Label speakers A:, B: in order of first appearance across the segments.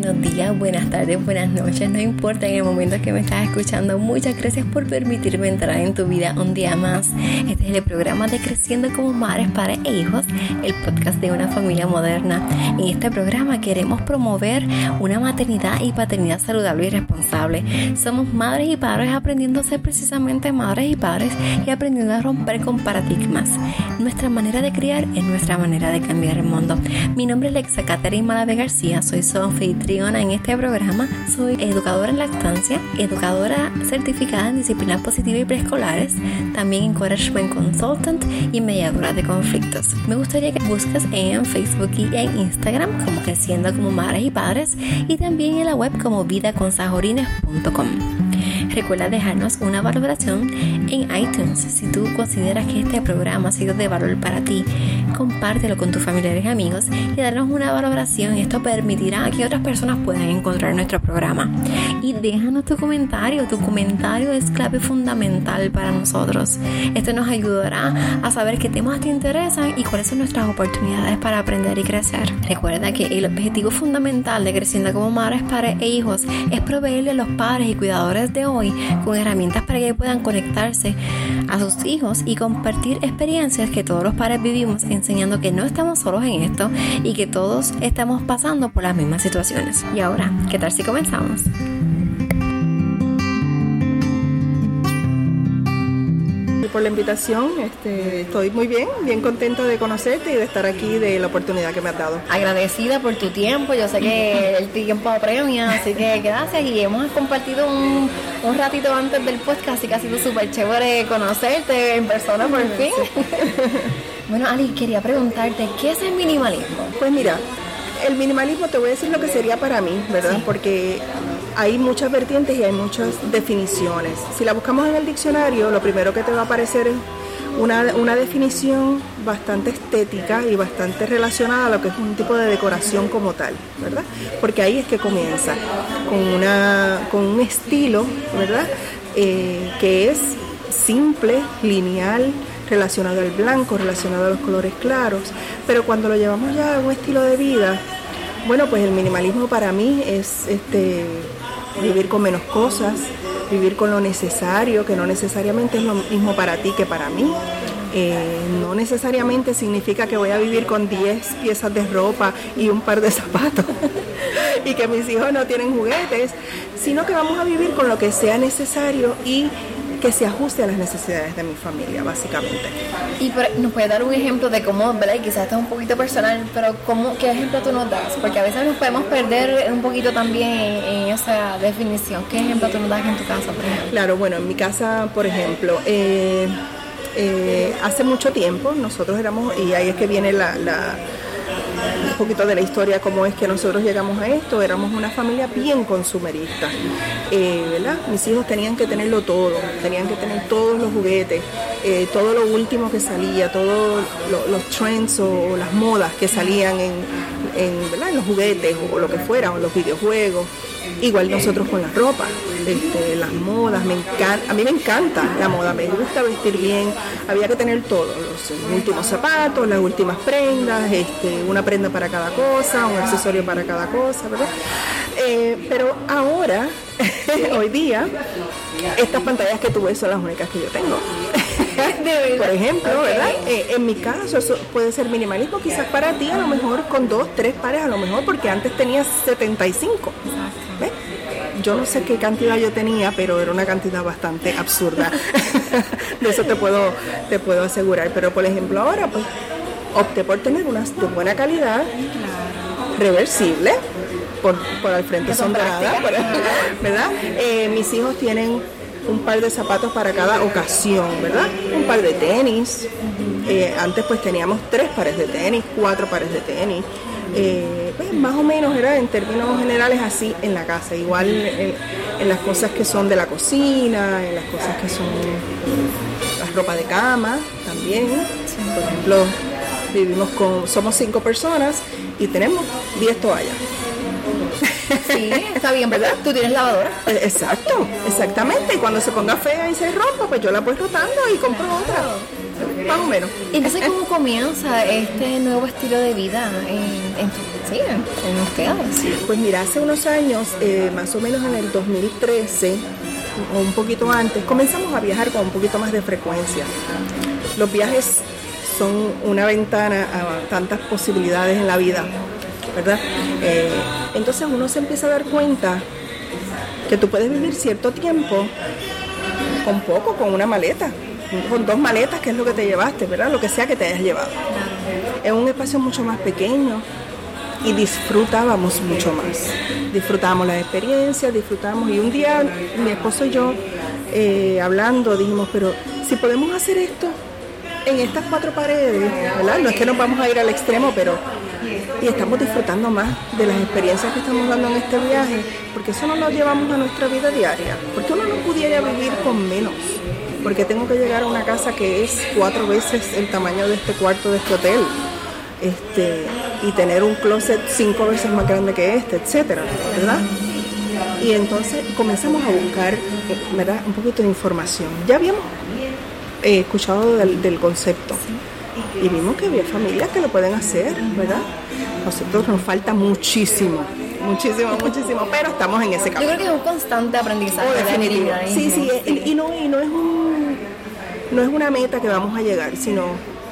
A: buenos días, buenas tardes, buenas noches, no importa en el momento que me estás escuchando. Muchas gracias por permitirme entrar en tu vida un día más. Este es el programa de Creciendo como Madres, Padres e Hijos, el podcast de una familia moderna. En este programa queremos promover una maternidad y paternidad saludable y responsable. Somos madres y padres aprendiendo a ser precisamente madres y padres y aprendiendo a romper con paradigmas. Nuestra manera de criar es nuestra manera de cambiar el mundo. Mi nombre es Lexa Caterina Malave García, soy su anfitriona en este programa. Soy educadora en lactancia, educadora certificada en disciplinas positivas y preescolares, también encouragement consultant y mediadora de conflictos. Me gustaría que busques en Facebook y en Instagram como Creciendo como Madres y Padres y también en la web como vidaconsajorines.com. Recuerda dejarnos una valoración en iTunes si tú consideras que este programa ha sido de valor para ti. Compártelo con tus familiares y amigos y darnos una valoración. Esto permitirá que otras personas puedan encontrar nuestro programa. Y déjanos tu comentario. Tu comentario es clave fundamental para nosotros. Esto nos ayudará a saber qué temas te interesan y cuáles son nuestras oportunidades para aprender y crecer. Recuerda que el objetivo fundamental de Creciendo como Madres, Padres e Hijos es proveerle a los padres y cuidadores de hoy con herramientas para que puedan conectarse a sus hijos y compartir experiencias que todos los padres vivimos enseñando que no estamos solos en esto y que todos estamos pasando por las mismas situaciones. Y ahora, ¿qué tal si comenzamos?
B: Por la invitación. Este, estoy muy bien, bien contenta de conocerte y de estar aquí, de la oportunidad que me has dado.
A: Agradecida por tu tiempo, yo sé que el tiempo apremia, así que gracias y hemos compartido un, un ratito antes del podcast, así que ha sido súper chévere conocerte en persona por fin. bueno, Ali, quería preguntarte, ¿qué es el minimalismo?
B: Pues mira, el minimalismo te voy a decir lo que sería para mí, ¿verdad? Porque hay muchas vertientes y hay muchas definiciones. Si la buscamos en el diccionario, lo primero que te va a aparecer es una, una, definición bastante estética y bastante relacionada a lo que es un tipo de decoración como tal, ¿verdad? Porque ahí es que comienza, con, una, con un estilo, ¿verdad? Eh, que es simple, lineal, relacionado al blanco, relacionado a los colores claros, pero cuando lo llevamos ya a un estilo de vida, bueno, pues el minimalismo para mí es este vivir con menos cosas, vivir con lo necesario, que no necesariamente es lo mismo para ti que para mí. Eh, no necesariamente significa que voy a vivir con 10 piezas de ropa y un par de zapatos y que mis hijos no tienen juguetes, sino que vamos a vivir con lo que sea necesario y que se ajuste a las necesidades de mi familia, básicamente.
A: Y nos puede dar un ejemplo de cómo, ¿verdad? Y quizás esto es un poquito personal, pero ¿cómo, ¿qué ejemplo tú nos das? Porque a veces nos podemos perder un poquito también en, esa definición. ¿Qué ejemplo tú nos das en tu casa, por ejemplo?
B: Claro, bueno, en mi casa, por ejemplo, eh, eh, hace mucho tiempo nosotros éramos, y ahí es que viene la poquito de la historia, cómo es que nosotros llegamos a esto. Éramos una familia bien consumerista, eh, ¿verdad? Mis hijos tenían que tenerlo todo, tenían que tener todos los juguetes, eh, todo lo último que salía, todos los trends o, las modas que salían en, en, los juguetes o lo que fuera, o los videojuegos. Igual nosotros con la ropa, este, las modas, me encanta, a mí me encanta la moda, me gusta vestir bien, había que tener todo, los últimos zapatos, las últimas prendas, este, una prenda para cada cosa, un accesorio para cada cosa, ¿verdad? Eh, pero ahora, hoy día, estas pantallas que tú ves son las únicas que yo tengo. Por ejemplo, ¿verdad? Eh, en mi caso, eso puede ser minimalismo, quizás para ti a lo mejor con dos, tres pares a lo mejor, porque antes tenías 75. ¿ves? Yo no sé qué cantidad yo tenía, pero era una cantidad bastante absurda. de eso te puedo, te puedo asegurar. Pero por ejemplo ahora, pues opté por tener unas de buena calidad, reversible, por, por al frente son ¿verdad? Eh, mis hijos tienen un par de zapatos para cada ocasión, ¿verdad? Un par de tenis. Eh, antes pues teníamos tres pares de tenis, cuatro pares de tenis. Eh, pues, más o menos era en términos generales así en la casa, igual en, las cosas que son de la cocina, en las cosas que son la ropa de cama también. Por ejemplo, vivimos con, somos cinco personas y tenemos diez toallas.
A: Sí, está bien, ¿verdad? Tú tienes lavadora.
B: Eh, Exacto, exactamente. Y cuando se ponga fea y se rompa, pues yo la voy rotando y compro otra. Más o menos.
A: Entonces, ¿cómo comienza este nuevo estilo de vida en, en, tu- sí, en, ustedes?
B: Pues mira, hace unos años, eh, más o menos en el 2013 o un poquito antes, comenzamos a viajar con un poquito más de frecuencia. Los viajes son una ventana a tantas posibilidades en la vida, ¿verdad? Eh, entonces uno se empieza a dar cuenta que tú puedes vivir cierto tiempo con poco, con una maleta, con dos maletas, que es lo que te llevaste, ¿verdad? Lo que sea que te hayas llevado. En un espacio mucho más pequeño y disfrutábamos mucho más. Disfrutábamos las experiencias, disfrutábamos. Y un día mi esposo y yo, eh, hablando, dijimos, pero si podemos hacer esto en estas cuatro paredes, ¿verdad? No es que nos vamos a ir al extremo, pero y estamos disfrutando más de las experiencias que estamos dando en este viaje, porque eso no lo llevamos a nuestra vida diaria, porque uno no pudiera vivir con menos, porque tengo que llegar a una casa que es cuatro veces el tamaño de este cuarto de este hotel, este, y tener un closet cinco veces más grande que este, etcétera, ¿verdad? Y entonces comenzamos a buscar, eh. Un poquito de información. Ya habíamos eh, escuchado del concepto y vimos que había familias que lo pueden hacer, ¿verdad? Nosotros nos falta muchísimo, muchísimo, muchísimo, pero estamos en ese
A: Yo
B: camino.
A: creo que es un constante aprendizaje.
B: Oh, definitivo. Sí, sí, y, y no, y no es un, no es una meta que vamos a llegar, sino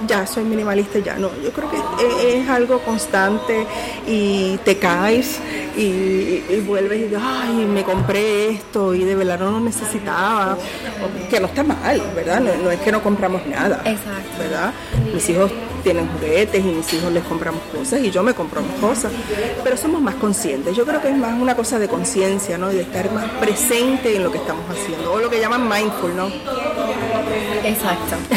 B: ya soy minimalista ya. No, yo creo que es, es algo constante y te caes y, y vuelves y dices, ay, me compré esto y de verdad no lo necesitaba, que no está mal, ¿verdad? No, no es que no compramos nada,
A: Exacto.
B: ¿verdad? Mis hijos tienen juguetes y mis hijos les compramos cosas y yo me compro mis cosas, pero somos más conscientes. Yo creo que es más una cosa de conciencia, ¿no? Y de estar más presente en lo que estamos haciendo, o lo que llaman mindful, ¿no?
A: Exacto.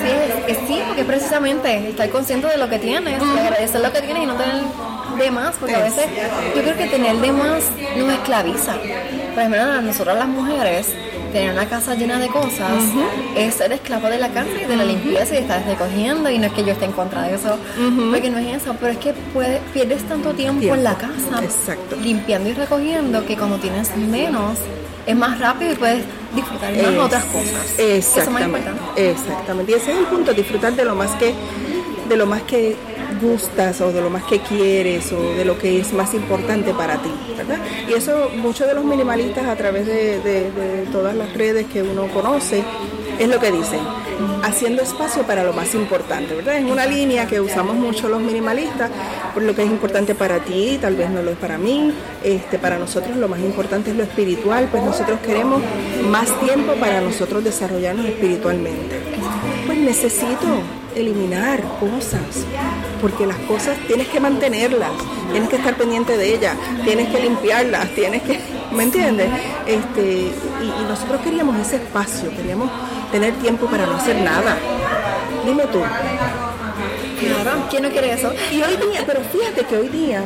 A: Sí, sí, sí, porque precisamente estar consciente de lo que tienes, agradecer lo que tienes y no tener de más, porque a veces yo creo que tener de más nos esclaviza. Por ejemplo, a nosotras las mujeres, tener una casa llena de cosas es ser esclavo de la casa y de la limpieza y estar recogiendo, y no es que yo esté en contra de eso, porque no es eso, pero es que puedes, pierdes tanto tiempo, en la casa
B: Exacto.
A: limpiando y recogiendo que cuando tienes menos es más rápido y puedes disfrutar más
B: Es-
A: otras cosas.
B: Exactamente. Y ese es el punto, disfrutar de lo más que, de lo más que gustas o de lo más que quieres o de lo que es más importante para ti, ¿verdad? Y eso muchos de los minimalistas a través de, de- de todas las redes que uno conoce es lo que dicen, haciendo espacio para lo más importante, ¿verdad? Es una línea que usamos mucho los minimalistas, por lo que es importante para ti, tal vez no lo es para mí, este, para nosotros lo más importante es lo espiritual, pues nosotros queremos más tiempo para nosotros desarrollarnos espiritualmente. Pues necesito eliminar cosas, porque las cosas tienes que mantenerlas, tienes que estar pendiente de ellas, tienes que limpiarlas, tienes que, ¿me entiendes? Este, y, y nosotros queríamos ese espacio, queríamos tener tiempo para no hacer nada. Dime tú.
A: Claro, ¿quién no quiere eso?
B: Y hoy día, pero fíjate que hoy día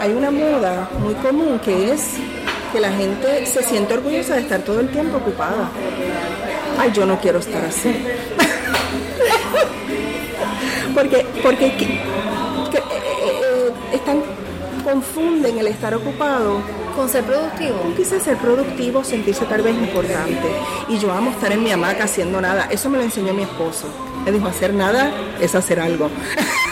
B: hay una moda muy común que es que la gente se siente orgullosa de estar todo el tiempo ocupada. Ay, yo no quiero estar así. porque porque que- que, eh, eh, están confunden el estar ocupado
A: Con ser productivo.
B: quizás ser productivo, sentirse tal vez importante. Y yo amo estar en mi hamaca haciendo nada. Eso me lo enseñó mi esposo. Me dijo, hacer nada es hacer algo.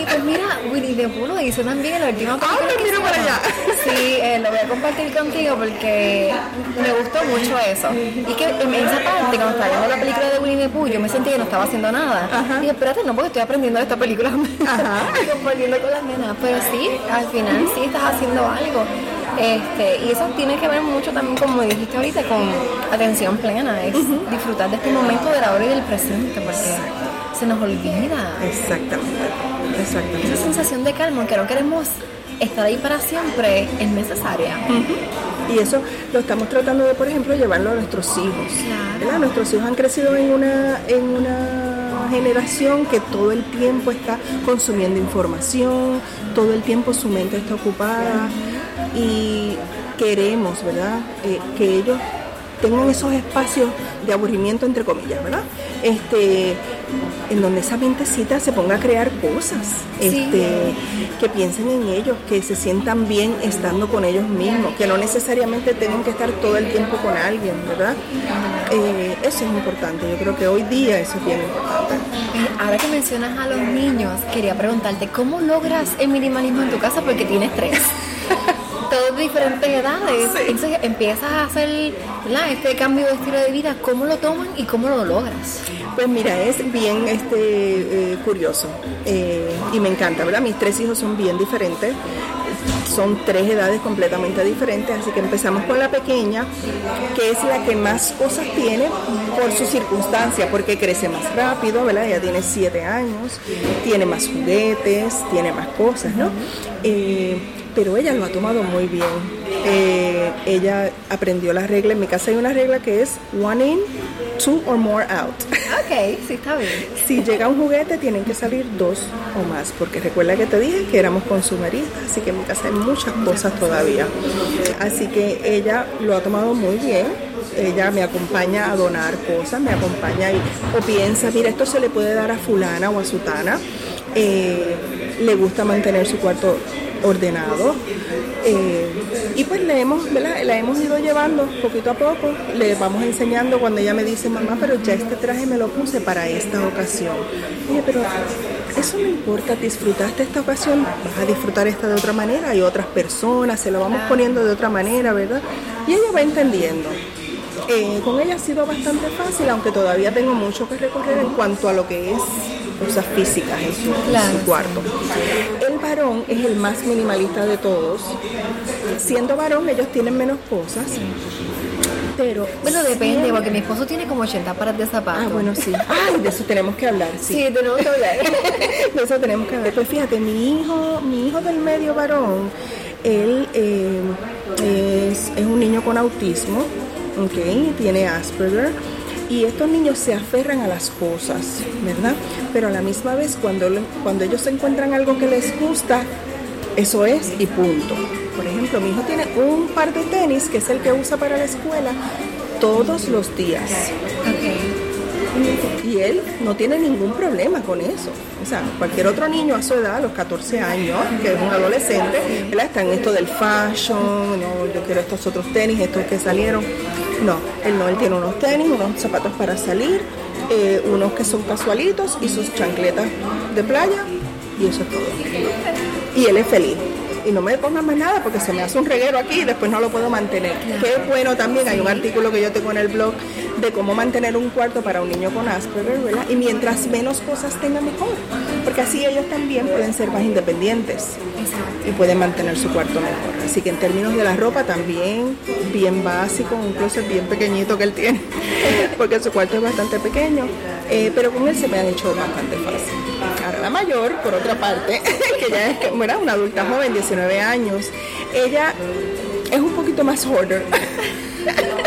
A: Sí, pues mira, Winnie the Pooh lo dice también en la última película
B: mira para allá.
A: Sí, eh, lo voy a compartir contigo porque me gustó mucho eso. Y que en esa parte, cuando estaba viendo la película de Winnie the Pooh, yo me sentí que no estaba haciendo nada.
B: Ajá.
A: Y dije, espérate, no, porque estoy aprendiendo de esta película.
B: Ajá.
A: compartiendo con las nenas. Pero sí, al final sí estás haciendo algo. Este, y eso tiene que ver mucho también, como dijiste ahorita, con atención plena. Es disfrutar de este momento de la hora y del presente, porque se nos olvida
B: Exactamente. Exactamente.
A: esa sensación de calma, aunque no queremos estar ahí para siempre, es necesaria.
B: Y eso lo estamos tratando de, por ejemplo, llevarlo a nuestros hijos.
A: Claro.
B: Nuestros hijos han crecido en una, en una generación que todo el tiempo está consumiendo información, todo el tiempo su mente está ocupada y queremos, ¿verdad? Eh, que ellos tengan esos espacios de aburrimiento entre comillas, ¿verdad? Este, en donde esa mentecita se ponga a crear cosas, este, que piensen en ellos, que se sientan bien estando con ellos mismos, que no necesariamente tengan que estar todo el tiempo con alguien, ¿verdad? Eh, eso es importante, yo creo que hoy día eso es bien importante.
A: Eh, ahora que mencionas a los niños, quería preguntarte, ¿cómo logras el minimalismo en tu casa? Porque tienes tres. Todos de diferentes edades. Entonces empiezas a hacer este cambio de estilo de vida. ¿Cómo lo toman y cómo lo logras?
B: Pues mira, es bien este, eh, curioso eh, y me encanta, ¿verdad? Mis tres hijos son bien diferentes son tres edades completamente diferentes, así que empezamos con la pequeña, que es la que más cosas tiene por su circunstancia, porque crece más rápido, ¿verdad? Ella tiene siete años, tiene más juguetes, tiene más cosas, ¿no? Eh, pero ella lo ha tomado muy bien. Eh, ella aprendió las reglas. En mi casa hay una regla que es one in, two or more out.
A: Ok, sí, está bien.
B: Si llega un juguete, tienen que salir dos o más, porque recuerda que te dije que éramos consumeristas, así que en mi casa hay muchas cosas todavía. Así que ella lo ha tomado muy bien. Ella me acompaña a donar cosas, me acompaña y, o piensa, mira, esto se le puede dar a fulana o a sutana. Eh, le gusta mantener su cuarto ordenado. Eh, y pues le hemos, la hemos ido llevando poquito a poco, le vamos enseñando cuando ella me dice, mamá, pero ya este traje me lo puse para esta ocasión. Pero eso no importa, disfrutaste esta ocasión, vas a disfrutar esta de otra manera, hay otras personas, se lo vamos poniendo de otra manera, ¿verdad? Y ella va entendiendo. Eh, con ella ha sido bastante fácil, aunque todavía tengo mucho que recorrer en cuanto a lo que es cosas físicas en su, cuarto. El varón es el más minimalista de todos. Siendo varón, ellos tienen menos cosas. Pero
A: bueno, depende, porque mi esposo tiene como 80 pares de zapatos.
B: Ah, bueno, sí. Ay, de eso tenemos que hablar.
A: Sí, sí tenemos que hablar.
B: de eso tenemos que hablar. Pues fíjate, mi hijo, mi hijo del medio varón, él eh, es, es un niño con autismo ¿ok? Tiene Asperger. Y estos niños se aferran a las cosas, ¿verdad? Pero a la misma vez, cuando, cuando ellos encuentran algo que les gusta, eso es y punto. Por ejemplo, mi hijo tiene un par de tenis, que es el que usa para la escuela, todos los días. Y él no tiene ningún problema con eso. O sea, cualquier otro niño a su edad, a los 14 años, que es un adolescente, él está en esto del fashion, no, yo quiero estos otros tenis, estos que salieron. No, él no, él tiene unos tenis, unos zapatos para salir, eh, unos que son casualitos y sus chancletas de playa y eso es todo. Y él es feliz y no me pongan más nada porque se me hace un reguero aquí y después no lo puedo mantener. Qué bueno también, hay un artículo que yo tengo en el blog de cómo mantener un cuarto para un niño con Asperger, ¿verdad? Y mientras menos cosas tenga mejor, porque así ellos también pueden ser más independientes y pueden mantener su cuarto mejor. Así que en términos de la ropa también, bien básico, un closet bien pequeñito que él tiene, porque su cuarto es bastante pequeño, eh, pero con él se me han hecho bastante fácil. Ahora la mayor, por otra parte, que ya es bueno, una adulta joven, 19 años, ella es un poquito más hoarder.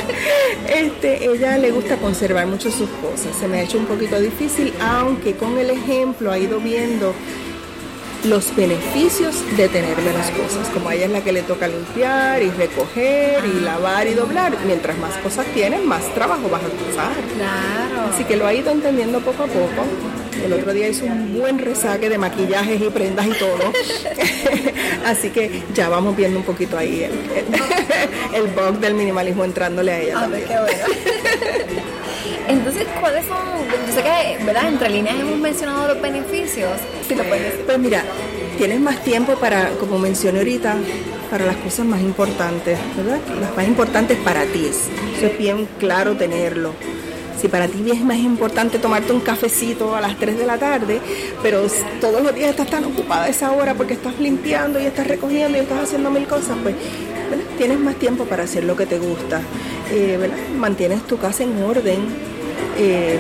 B: Este, ella le gusta conservar mucho sus cosas. Se me ha hecho un poquito difícil, aunque con el ejemplo ha ido viendo los beneficios de tener menos cosas, como a ella es la que le toca limpiar y recoger y lavar y doblar, mientras más cosas tienes, más trabajo vas a pasar.
A: Claro.
B: Así que lo ha ido entendiendo poco a poco. El otro día hizo un buen resaque de maquillajes y prendas y todo. Así que ya vamos viendo un poquito ahí el, el, bug del minimalismo entrándole a ella. también.
A: qué bueno. Entonces, ¿cuáles son? Yo sé que, ¿verdad? Entre líneas hemos mencionado los beneficios.
B: Sí, lo puedes Pues mira, tienes más tiempo para, como mencioné ahorita, para las cosas más importantes, ¿verdad? Las más importantes para ti. Eso es bien claro tenerlo. Si para ti es más importante tomarte un cafecito a las 3 de la tarde, pero todos los días estás tan ocupada esa hora porque estás limpiando y estás recogiendo y estás haciendo mil cosas, pues tienes más tiempo para hacer lo que te gusta. Eh, Mantienes tu casa en orden, eh,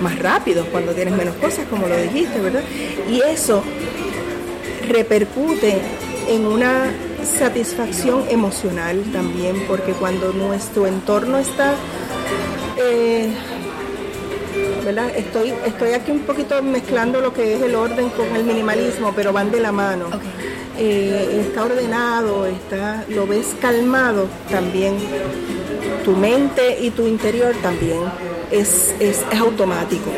B: más rápidos cuando tienes menos cosas, como lo dijiste, ¿verdad? Y eso repercute en una satisfacción emocional también, porque cuando nuestro entorno está, eh, ¿verdad? Estoy, estoy aquí un poquito mezclando lo que es el orden con el minimalismo, pero van de la mano. Eh, está ordenado, está, lo ves calmado también. Tu mente y tu interior también es, es, automático.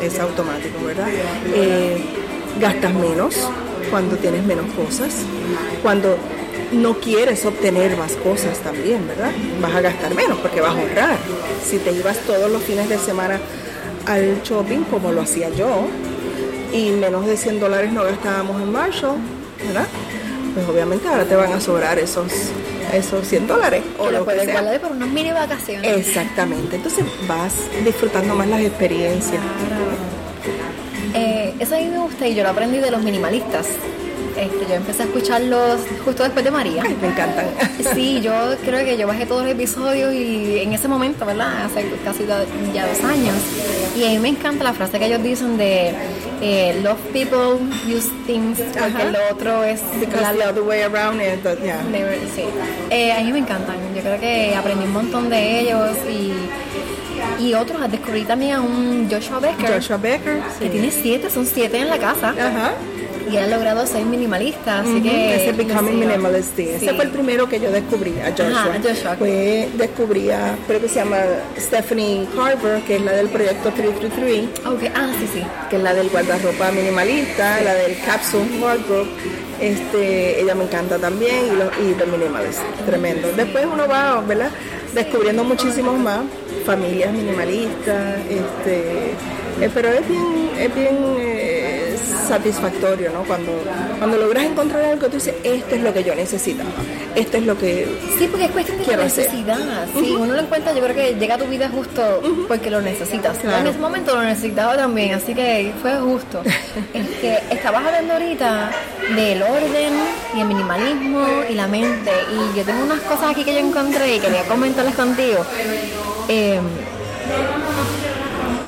B: es automático, ¿verdad? Eh, gastas menos cuando tienes menos cosas, cuando no quieres obtener más cosas también, ¿verdad? Vas a gastar menos porque vas a ahorrar. Si te ibas todos los fines de semana al shopping, como lo hacía yo, y menos de 100 dólares no gastábamos en Marshall, ¿verdad? Pues obviamente ahora te van a sobrar esos esos 100 dólares.
A: O lo, puedes guardar por unas mini vacaciones.
B: Exactamente. Entonces vas disfrutando más las experiencias.
A: Eh, eso a mí me gusta y yo lo aprendí de los minimalistas. Este, yo empecé a escucharlos justo después de María.
B: me encantan.
A: Sí, yo creo que yo bajé todos los episodios y en ese momento, ¿verdad? Hace casi ya dos años. Y a mí me encanta la frase que ellos dicen de eh, love people, use things, porque lo otro es...
B: Because the other way around is, yeah.
A: sí. Eh, a mí me encantan. Yo creo que aprendí un montón de ellos y y otros descubrí también a un Joshua Becker.
B: Joshua Becker,
A: que tiene siete, son siete en la casa.
B: Ajá
A: y ha logrado ser minimalista, así que...
B: Ese Becoming Minimalist, Ese fue el primero que yo descubrí, a Joshua.
A: Joshua.
B: Fue, descubrí a, creo que se llama Stephanie Carver, que es la del proyecto 333.
A: Okay. Ah, sí, sí.
B: Que es la del guardarropa minimalista, la del Capsule Wardrobe. Este, ella me encanta también y, lo, y The Minimalist, tremendo. Después uno va, ¿verdad? Descubriendo muchísimos más familias minimalistas, este, eh, pero es bien, es bien eh, satisfactorio, ¿no? Cuando, cuando logras encontrar algo, tú dices, esto es lo que yo necesitaba, esto es lo que
A: Sí, porque es cuestión de necesidad. Si uno lo encuentra, yo creo que llega a tu vida justo porque lo necesitas. En ese momento lo necesitaba también, así que fue justo. que estabas hablando ahorita del orden y el minimalismo y la mente. Y yo tengo unas cosas aquí que yo encontré y quería comentarles contigo. Eh,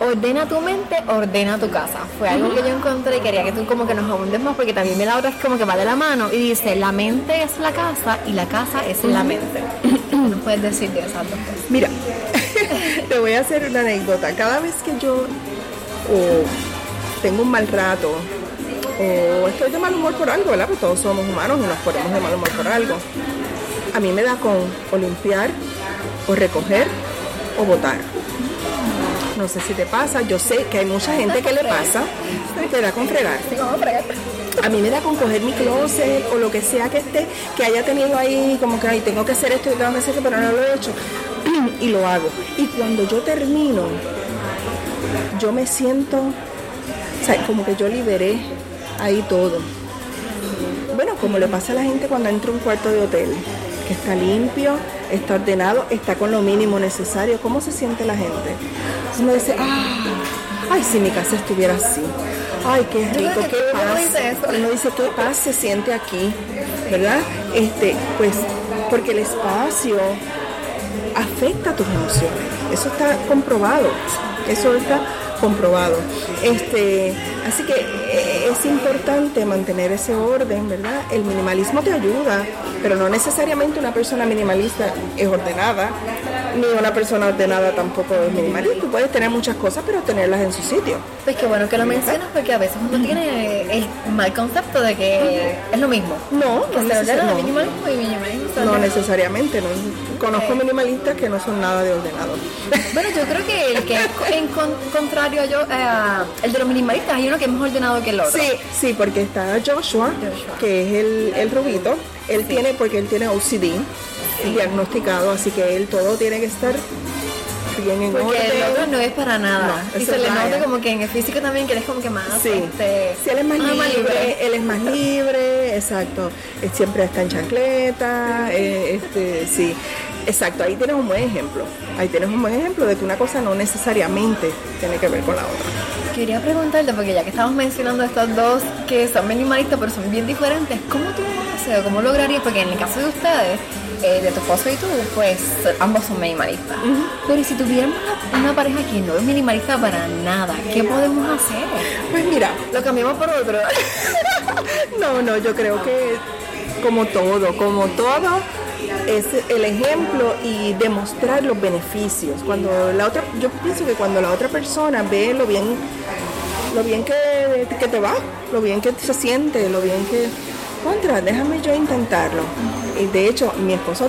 A: ordena tu mente, ordena tu casa. Fue algo que yo encontré y quería que tú como que nos abundes más porque también la otra es como que va de la mano y dice, la mente es la casa y la casa es la mente. no puedes decir de esas dos cosas.
B: Mira, te voy a hacer una anécdota. Cada vez que yo tengo un mal rato o estoy de mal humor por algo, ¿verdad? Porque todos somos humanos y nos ponemos de mal humor por algo. A mí me da con o limpiar, o recoger, o botar no sé si te pasa, yo sé que hay mucha gente que le pasa, te da con fregar. A mí me da con coger mi closet o lo que sea que esté, que haya tenido ahí, como que, ay, tengo que hacer esto y tengo que hacer esto, pero no lo he hecho. y lo hago. Y cuando yo termino, yo me siento, o sea, como que yo liberé ahí todo. Bueno, como le pasa a la gente cuando entra a un cuarto de hotel, que está limpio, está ordenado, está con lo mínimo necesario. ¿Cómo se siente la gente? Uno dice, ah, ay, si mi casa estuviera así. Ay, qué rico, qué paz. Uno dice, qué paz se siente aquí, ¿verdad? Este, pues, porque el espacio afecta tus emociones. Eso está comprobado. Eso está comprobado. Este, así que eh, es importante mantener ese orden, ¿verdad? El minimalismo te ayuda, pero no necesariamente una persona minimalista es ordenada ni una persona ordenada tampoco es minimalista. Tú puedes tener muchas cosas, pero tenerlas en su sitio.
A: Pues qué bueno que lo mencionas, porque a veces uno tiene el mal concepto de que es lo mismo.
B: No,
A: que no, se ordena minimalismo y minimalismo.
B: No necesariamente, no. Conozco minimalistas que no son nada de ordenado.
A: Bueno, yo creo que el que es en contrario a yo, eh, el de los minimalistas, hay uno que es más ordenado que el otro.
B: Sí, sí, porque está Joshua, que es el, el rubito. Él tiene, porque él tiene OCD diagnosticado, así que él todo tiene que estar bien en
A: Porque
B: orden.
A: el otro no es para nada. y se le nota como que en el físico también que él es como que más.
B: Sí,
A: este,
B: él es más, libre, él es más libre, exacto. Siempre está en chancleta, eh, este, sí. Exacto, ahí tienes un buen ejemplo. Ahí tienes un buen ejemplo de que una cosa no necesariamente tiene que ver con la otra.
A: Quería preguntarte, porque ya que estamos mencionando estos dos que son minimalistas pero son bien diferentes, ¿cómo tú lo haces o cómo lograrías? Porque en el caso de ustedes, eh, de tu esposo y tú, pues ambos son minimalistas. Pero si tuviéramos una, pareja que no es minimalista para nada, ¿qué podemos hacer?
B: Pues mira,
A: lo cambiamos por otro.
B: no, no, yo creo que como todo, como todo es el ejemplo y demostrar los beneficios. Cuando la otra, yo pienso que cuando la otra persona ve lo bien, lo bien que, que te va, lo bien que se siente, lo bien que contra, déjame yo intentarlo. Y de hecho, mi esposo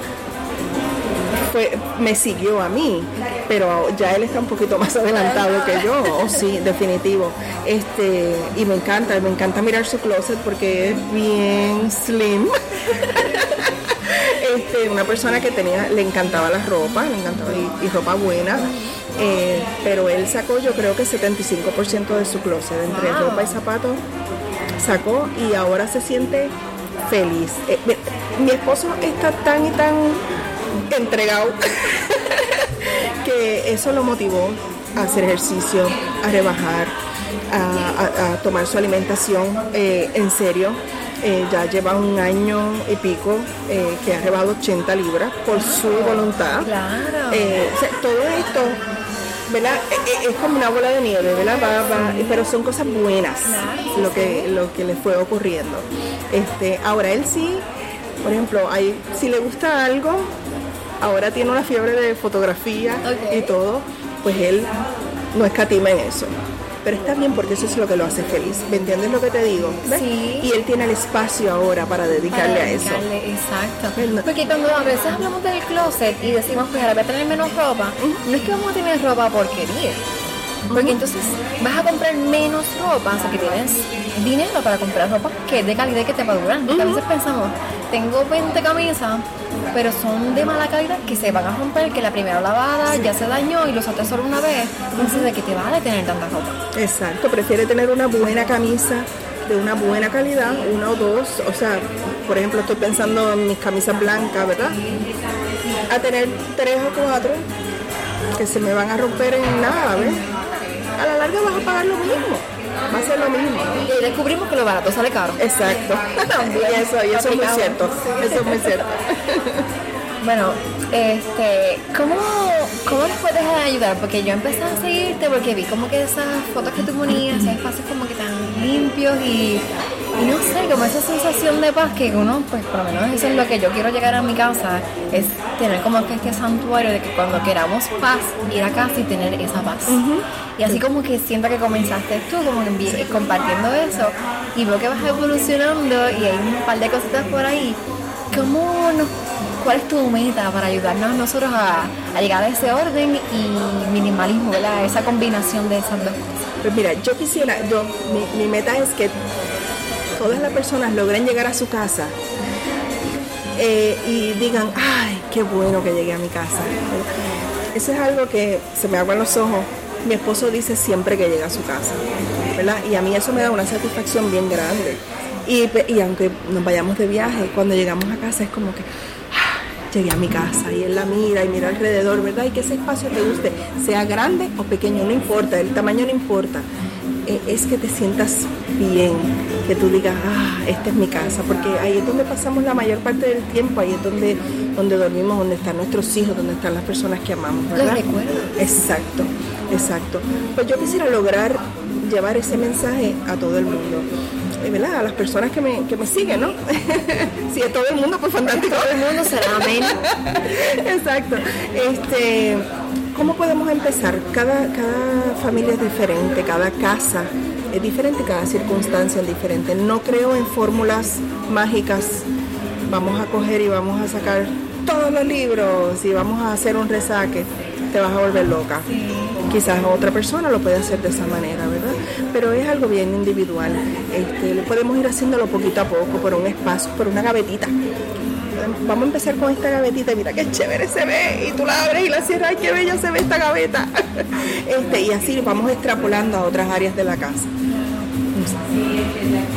B: fue, me siguió a mí, pero ya él está un poquito más adelantado que yo, oh, sí, definitivo. Este, y me encanta, me encanta mirar su closet porque es bien slim. Este, una persona que tenía, le encantaba la ropa, le encantaba y, ropa buena, eh, pero él sacó yo creo que 75% de su closet, entre ropa y zapatos, sacó y ahora se siente feliz. Eh, mi esposo está tan y tan entregado que eso lo motivó a hacer ejercicio, a rebajar, a, tomar su alimentación eh, en serio. Eh, ya lleva un año y pico eh, que ha rebajado 80 libras por su voluntad.
A: Claro.
B: todo esto ¿verdad? Es como una bola de nieve, ¿verdad? pero son cosas buenas lo que lo que le fue ocurriendo. Este, ahora él sí, por ejemplo, hay, si le gusta algo, ahora tiene una fiebre de fotografía y todo, pues él no escatima en eso. Pero está bien porque eso es lo que lo hace feliz. ¿Me entiendes lo que te digo?
A: Sí.
B: Y él tiene el espacio ahora para dedicarle, a eso.
A: Exacto. Porque cuando a veces hablamos del closet y decimos, pues ahora voy a tener menos ropa, no es que vamos a tener ropa porquería porque entonces vas a comprar menos ropa, o sea que tienes dinero para comprar ropa que es de calidad y que te va a durar. A veces pensamos, tengo 20 camisas, pero son de mala calidad que se van a romper, que la primera lavada ya se dañó y los usaste solo una vez. Entonces, ¿de qué te vale tener tanta ropa?
B: Exacto, prefiere tener una buena camisa de una buena calidad, una o dos, o sea, por ejemplo, estoy pensando en mis camisas blancas, ¿verdad? A tener tres o cuatro que se me van a romper en nada, ¿ves? A la larga vas a pagar lo mismo. Va a ser lo mismo.
A: Y descubrimos que lo barato sale caro.
B: Exacto. Y eso, y eso es muy cierto. Eso es muy cierto.
A: Bueno, este, ¿cómo, ¿cómo les puedes ayudar? Porque yo empecé a seguirte porque vi como que esas fotos que tú ponías, esos espacios como que tan limpios y, y, no sé, como esa sensación de paz que uno, pues por lo menos eso es lo que yo quiero llegar a mi casa, es tener como que este santuario de que cuando queramos paz, ir a casa y tener esa paz. Y así como que siento que comenzaste tú, como compartiendo eso, y veo que vas evolucionando y hay un par de cositas por ahí. ¿Cómo nos ¿Cuál es tu meta para ayudarnos nosotros a, llegar a ese orden y minimalismo, ¿verdad? esa combinación de esas dos cosas?
B: Pues mira, yo quisiera, yo, mi, meta es que todas las personas logren llegar a su casa eh, y digan, ay, qué bueno que llegué a mi casa. Eso es algo que se me aguan los ojos. Mi esposo dice siempre que llega a su casa, ¿verdad? Y a mí eso me da una satisfacción bien grande. Y, y aunque nos vayamos de viaje, cuando llegamos a casa es como que, llegué a mi casa y él la mira y mira alrededor, ¿verdad? Y que ese espacio te guste, sea grande o pequeño, no importa, el tamaño no importa. Eh, es que te sientas bien, que tú digas, ah, esta es mi casa, porque ahí es donde pasamos la mayor parte del tiempo, ahí es donde, donde dormimos, donde están nuestros hijos, donde están las personas que amamos, ¿verdad? Exacto, exacto. Pues yo quisiera lograr llevar ese mensaje a todo el mundo. Eh, ¿verdad? A las personas que me, que me siguen, ¿no? si es todo el mundo, pues fantástico.
A: Todo el mundo será amén.
B: Exacto. Este, ¿Cómo podemos empezar? Cada, cada familia es diferente, cada casa es diferente, cada circunstancia es diferente. No creo en fórmulas mágicas. Vamos a coger y vamos a sacar todos los libros y vamos a hacer un resaque. Te vas a volver loca. Quizás otra persona lo puede hacer de esa manera, ¿verdad? Pero es algo bien individual. Este, podemos ir haciéndolo poquito a poco, por un espacio, por una gavetita. Vamos a empezar con esta gavetita, mira qué chévere se ve, y tú la abres y la cierras, ay qué bella se ve esta gaveta. Este, y así vamos extrapolando a otras áreas de la casa.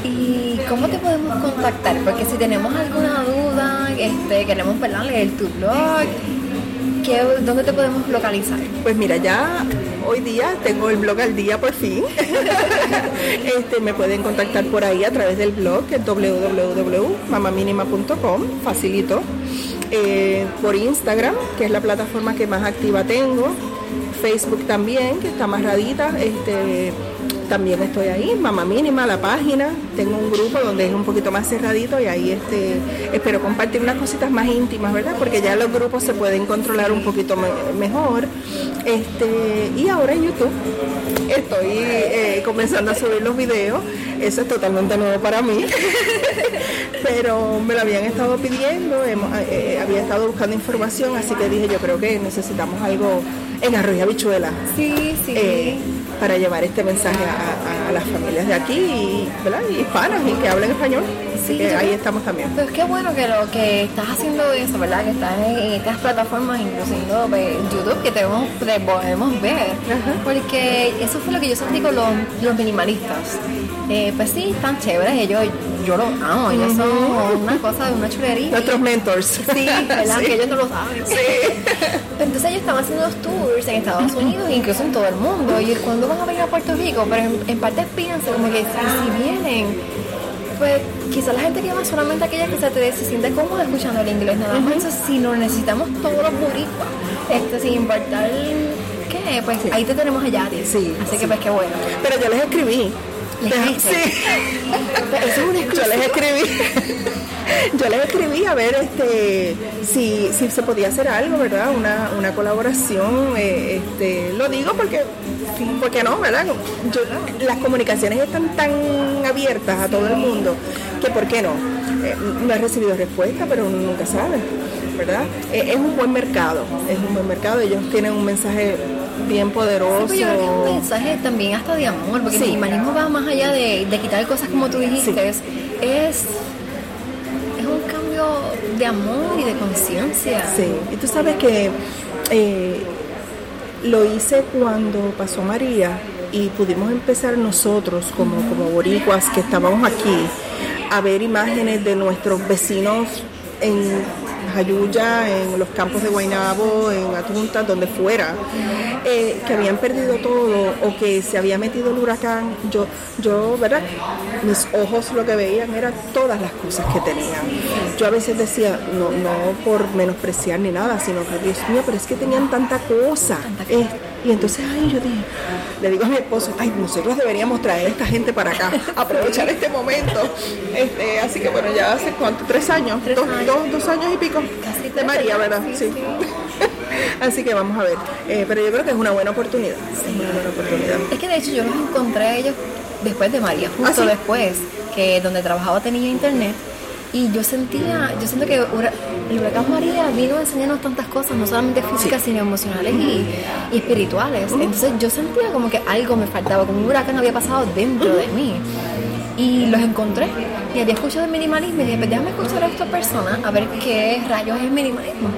A: ¿Y cómo te podemos contactar? Porque si tenemos alguna duda, este, queremos leer tu blog, ¿dónde te podemos localizar?
B: Pues mira, ya hoy día tengo el blog al día por fin. este, me pueden contactar por ahí a través del blog, que es www.mamaminima.com, facilito. Eh, por Instagram, que es la plataforma que más activa tengo. Facebook también, que está más radita. Este, también estoy ahí, Mamá Mínima, la página. Tengo un grupo donde es un poquito más cerradito y ahí este, espero compartir unas cositas más íntimas, ¿verdad? Porque ya los grupos se pueden controlar un poquito mejor. Este, y ahora en YouTube estoy eh, comenzando a subir los videos. Eso es totalmente nuevo para mí. Pero me lo habían estado pidiendo, hemos, eh, había estado buscando información, así que dije yo creo que necesitamos algo en Arroyo Habichuela.
A: Sí, sí. Eh,
B: para llevar este mensaje a, las familias de aquí, ¿verdad? Y hispanas y que hablen español. Sí, ahí estamos también.
A: Pues qué bueno que lo que estás haciendo eso, ¿verdad? Que estás en, estas plataformas, incluso en pues, YouTube, que te podemos, ver. Porque eso fue lo que yo sentí con los, los minimalistas. Eh, pues sí, están chéveres, ellos yo los amo, ellos son una cosa de una chulería.
B: Nuestros mentors.
A: Sí, ¿verdad? Que ellos no lo saben. Sí. Entonces ellos estaban haciendo los tours en Estados Unidos, incluso en todo el mundo. Y cuando van a venir a Puerto Rico, pero en, parte pienso como que si, vienen, pues quizás la gente llama solamente aquella que se, se siente cómoda escuchando el inglés nada más. Entonces, si no necesitamos todos los boricuas, este, sin importar qué, pues ahí te tenemos allá. Sí, Así que pues qué bueno.
B: Pero yo les escribí Sí. Yo les escribí. Yo les escribí a ver este si, si se podía hacer algo, ¿verdad? Una, una colaboración. Eh, este, lo digo porque, porque no, ¿verdad? las comunicaciones están tan abiertas a todo el mundo que ¿por qué no? Eh, no he recibido respuesta, pero uno nunca sabe, ¿verdad? Eh, es un buen mercado, es un buen mercado. Ellos tienen un mensaje bien poderoso.
A: Sí, pero un mensaje también hasta de amor, porque el minimalismo va más allá de, quitar cosas como tú dijiste, es, es, un cambio de amor y de conciencia.
B: Sí, y tú sabes que eh, lo hice cuando pasó María y pudimos empezar nosotros como, como boricuas que estábamos aquí a ver imágenes de nuestros vecinos en Jayuya, en los campos de Guaynabo, en Atunta, donde fuera, eh, que habían perdido todo o que se había metido el huracán, yo, yo, ¿verdad? Mis ojos lo que veían eran todas las cosas que tenían. Yo a veces decía, no, no por menospreciar ni nada, sino que Dios mío, pero es que tenían tanta cosa. Y entonces ahí yo dije, le digo a mi esposo, ay, nosotros deberíamos traer a esta gente para acá, aprovechar este momento. Este, así que bueno, ya hace cuánto, tres años, dos, dos años y pico Casi de María, ¿verdad? Sí. Así que vamos a ver. Eh, pero yo creo que es una buena oportunidad. una buena oportunidad.
A: Es que de hecho yo los encontré a ellos después de María, justo ¿Ah, después, que donde trabajaba tenía internet. Y yo sentía, yo siento que el huracán María vino a enseñarnos tantas cosas, no solamente físicas, sino emocionales y, espirituales. Entonces yo sentía como que algo me faltaba, como un huracán había pasado dentro de mí. Y los encontré y había escuchado el minimalismo y dije, pues déjame escuchar a esta persona a ver qué rayos es el minimalismo.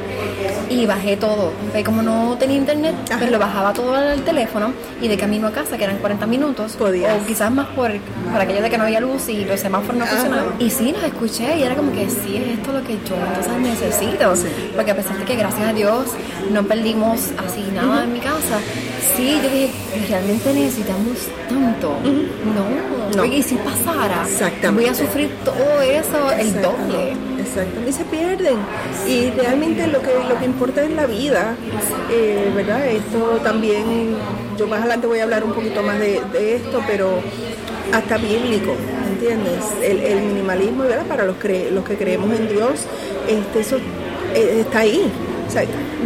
A: Y bajé todo. como no tenía internet, pues lo bajaba todo al teléfono y de camino a casa, que eran 40 minutos,
B: Podías.
A: o quizás más por, por aquello de que no había luz y los semáforos no funcionaban. Y sí, los escuché y era como que sí, es esto lo que yo entonces necesito. Porque a pesar de que gracias a Dios no perdimos así nada en mi casa, sí, yo dije, realmente necesitamos tanto. No, no. Y si pasara, voy a sufrir todo eso el doble.
B: Exacto, y se pierden. Y realmente lo que, lo que importa es la vida, eh, ¿verdad? Esto también, yo más adelante voy a hablar un poquito más de, esto, pero hasta bíblico, ¿entiendes? El, minimalismo, ¿verdad? Para los, los que creemos en Dios, este, eso eh, está ahí.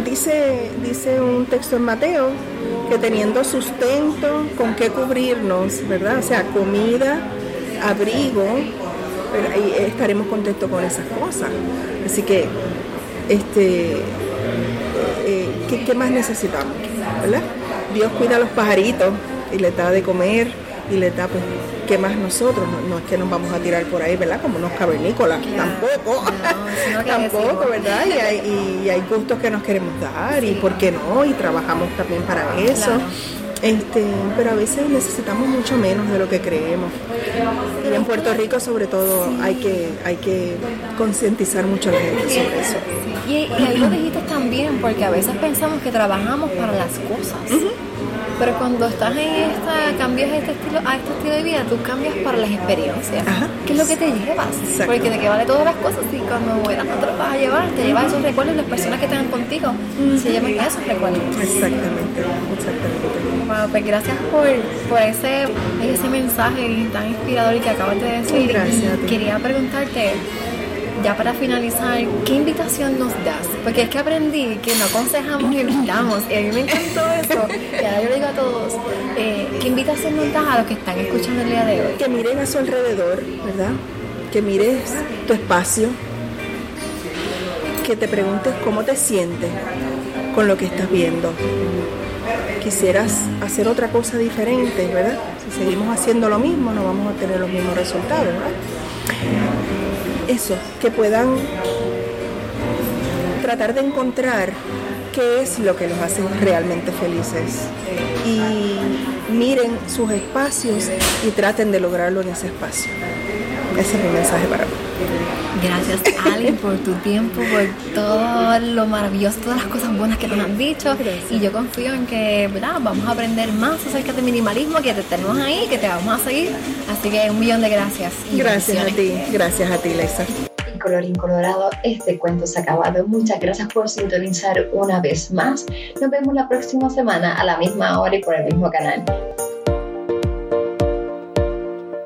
B: dice, dice un texto en Mateo que teniendo sustento con qué cubrirnos, ¿verdad? O sea, comida, abrigo, ahí estaremos contentos con esas cosas. Así que, este, eh, ¿qué, más necesitamos? ¿verdad? Dios cuida a los pajaritos y les da de comer y les da, pues, ¿qué más nosotros? No, es que nos vamos a tirar por ahí, ¿verdad? Como unos cavernícolas, tampoco, tampoco, ¿verdad? Y hay, y hay, gustos que nos queremos dar y por qué no, y trabajamos también para eso. Este, pero a veces necesitamos mucho menos de lo que creemos. Y en Puerto Rico sobre todo hay que hay que concientizar mucho a la gente sobre eso.
A: Y, ahí lo dijiste también, porque a veces pensamos que trabajamos para las cosas. Pero cuando estás en esta, cambias este estilo, a este estilo de vida, tú cambias para las experiencias. ¿Qué es lo que te llevas? Porque de qué vale todas las cosas y cuando mueras no te vas a llevar, te llevas esos recuerdos, las personas que están contigo se llevan esos recuerdos.
B: Exactamente, exactamente.
A: Amado. Pues gracias por, por ese, ese mensaje tan inspirador que acabas de decir.
B: Gracias.
A: quería preguntarte, ya para finalizar, ¿qué invitación nos das? Porque es que aprendí que no aconsejamos y invitamos. Y a mí me encantó eso. Y ahora yo le digo a todos, eh, ¿qué invitación nos das a los que están escuchando el día de hoy?
B: Que miren a su alrededor, ¿verdad? Que mires tu espacio. Que te preguntes cómo te sientes con lo que estás viendo. Quisieras hacer otra cosa diferente, ¿verdad? Si seguimos haciendo lo mismo, no vamos a tener los mismos resultados, ¿verdad? Eso, que puedan tratar de encontrar qué es lo que los hace realmente felices. Y miren sus espacios y traten de lograrlo en ese espacio. Ese es mi mensaje para mí.
A: Gracias, Ali, por tu tiempo, por todo lo maravilloso, todas las cosas buenas que nos han dicho. Y yo confío en que ¿verdad? vamos a aprender más acerca del minimalismo, que te tenemos ahí, que te vamos a seguir. Así que un millón de gracias.
B: gracias a ti, gracias a ti, Lisa.
A: Y colorín colorado, este cuento se ha acabado. Muchas gracias por sintonizar una vez más. Nos vemos la próxima semana a la misma hora y por el mismo canal.